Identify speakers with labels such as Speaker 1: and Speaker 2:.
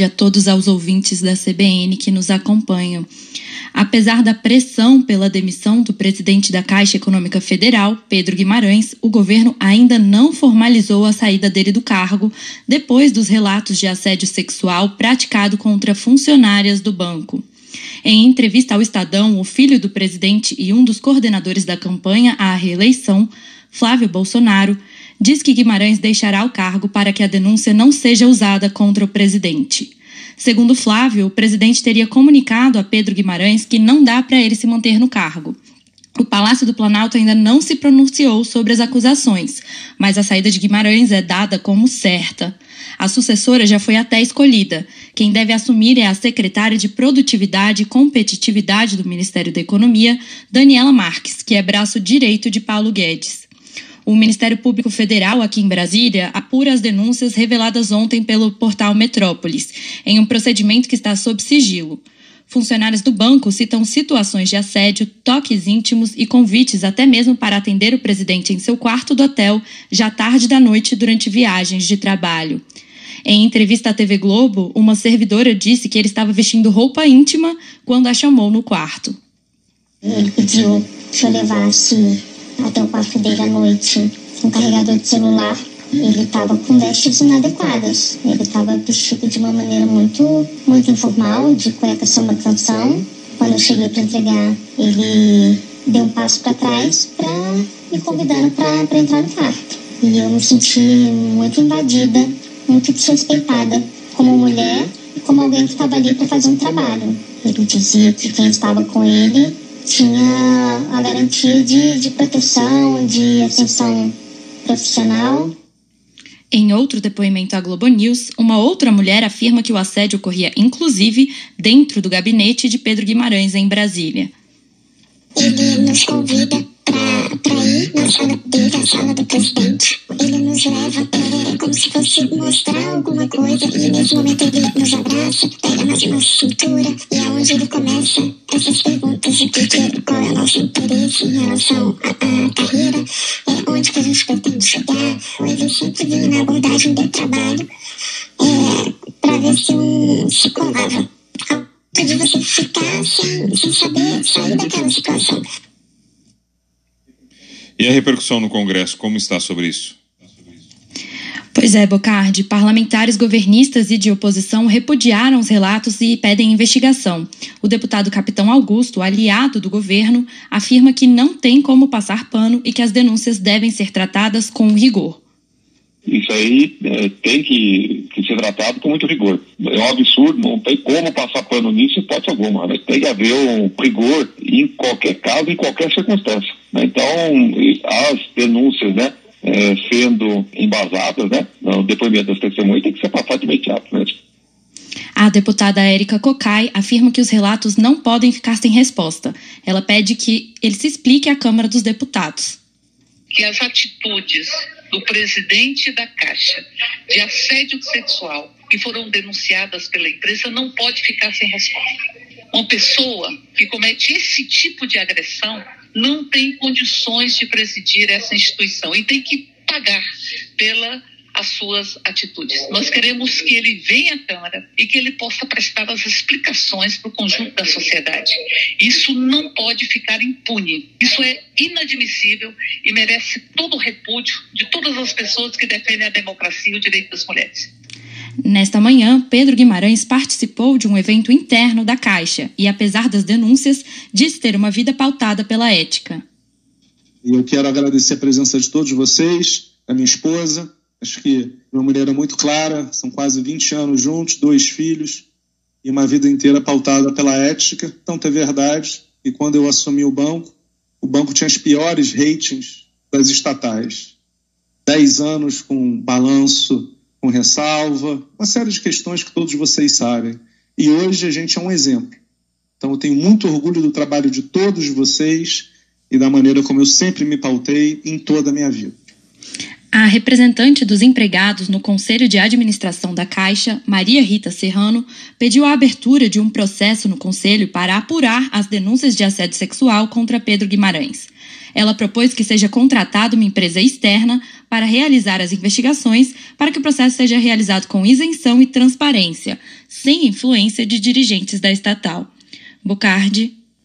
Speaker 1: tarde a todos os ouvintes da CBN que nos acompanham. Apesar da pressão pela demissão do presidente da Caixa Econômica Federal, Pedro Guimarães, o governo ainda não formalizou a saída dele do cargo depois dos relatos de assédio sexual praticado contra funcionárias do banco. Em entrevista ao Estadão, o filho do presidente e um dos coordenadores da campanha à reeleição, Flávio Bolsonaro, diz que Guimarães deixará o cargo para que a denúncia não seja usada contra o presidente. Segundo Flávio, o presidente teria comunicado a Pedro Guimarães que não dá para ele se manter no cargo. O Palácio do Planalto ainda não se pronunciou sobre as acusações, mas a saída de Guimarães é dada como certa. A sucessora já foi até escolhida. Quem deve assumir é a secretária de Produtividade e Competitividade do Ministério da Economia, Daniela Marques, que é braço direito de Paulo Guedes. O Ministério Público Federal, aqui em Brasília, apura as denúncias reveladas ontem pelo portal Metrópolis, em um procedimento que está sob sigilo. Funcionários do banco citam situações de assédio, toques íntimos e convites até mesmo para atender o presidente em seu quarto do hotel, já tarde da noite durante viagens de trabalho. Em entrevista à TV Globo, uma servidora disse que ele estava vestindo roupa íntima quando a chamou no quarto.
Speaker 2: Ele pediu que eu levasse até o quarto dele à noite um carregador de celular. Ele estava com vestes inadequadas. Ele estava vestido de uma maneira muito, muito informal, de cueca samba canção. Quando eu cheguei para entregar, ele deu um passo para trás para me convidando para entrar no quarto. E eu me senti muito invadida, muito desrespeitada como mulher e como alguém que estava ali para fazer um trabalho. Ele dizia que quem estava com ele tinha a garantia de, de proteção, de ascensão profissional.
Speaker 1: Em outro depoimento à Globo News, uma outra mulher afirma que o assédio ocorria inclusive dentro do gabinete de Pedro Guimarães, em Brasília.
Speaker 2: Ele nos convida para ir na sala dele, a sala do presidente. Ele nos leva é, como se fosse mostrar alguma coisa e nesse momento ele nos abraça, pega mais nossa cintura e é onde ele começa essas perguntas de que, qual é o nosso interesse em relação à, carreira, é, onde que a gente pretende chegar. Mas eu sempre vim na abordagem do trabalho é, para ver se um se colava. De você ficar sem, sem saber sair daquela situação.
Speaker 3: E a repercussão no Congresso, como está sobre isso?
Speaker 1: Pois é, Bocardi. Parlamentares governistas e de oposição repudiaram os relatos e pedem investigação. O deputado Capitão Augusto, aliado do governo, afirma que não tem como passar pano e que as denúncias devem ser tratadas com rigor.
Speaker 4: Isso aí é, tem que, que, ser tratado com muito rigor. É um absurdo, não tem como passar pano nisso, hipótese alguma. Né? Tem que haver um rigor em qualquer caso, em qualquer circunstância. Né? Então, as denúncias, né, é, sendo embasadas, né, no depoimento das testemunhas, tem que ser passado de imediato. Né?
Speaker 1: A deputada Érica Cocai afirma que os relatos não podem ficar sem resposta. Ela pede que ele se explique à Câmara dos Deputados.
Speaker 5: Que as atitudes do presidente da Caixa de assédio sexual que foram denunciadas pela empresa não pode ficar sem resposta. Uma pessoa que comete esse tipo de agressão não tem condições de presidir essa instituição e tem que pagar pela as suas atitudes. Nós queremos que ele venha à Câmara e que ele possa prestar as explicações para o conjunto da sociedade. Isso não pode ficar impune. Isso é inadmissível e merece todo o repúdio de todas as pessoas que defendem a democracia e o direito das mulheres.
Speaker 1: Nesta manhã, Pedro Guimarães participou de um evento interno da Caixa e, apesar das denúncias, disse ter uma vida pautada pela ética.
Speaker 6: Eu quero agradecer a presença de todos vocês, a minha esposa, Acho que uma mulher é muito clara, são quase 20 anos juntos, dois filhos e uma vida inteira pautada pela ética. Tanto é verdade que quando eu assumi o banco, o banco tinha as piores ratings das estatais. Dez anos com balanço, com ressalva, uma série de questões que todos vocês sabem. E hoje a gente é um exemplo. Então eu tenho muito orgulho do trabalho de todos vocês e da maneira como eu sempre me pautei em toda a minha vida.
Speaker 1: A representante dos empregados no Conselho de Administração da Caixa, Maria Rita Serrano, pediu a abertura de um processo no Conselho para apurar as denúncias de assédio sexual contra Pedro Guimarães. Ela propôs que seja contratada uma empresa externa para realizar as investigações para que o processo seja realizado com isenção e transparência, sem influência de dirigentes da estatal. Bocardi,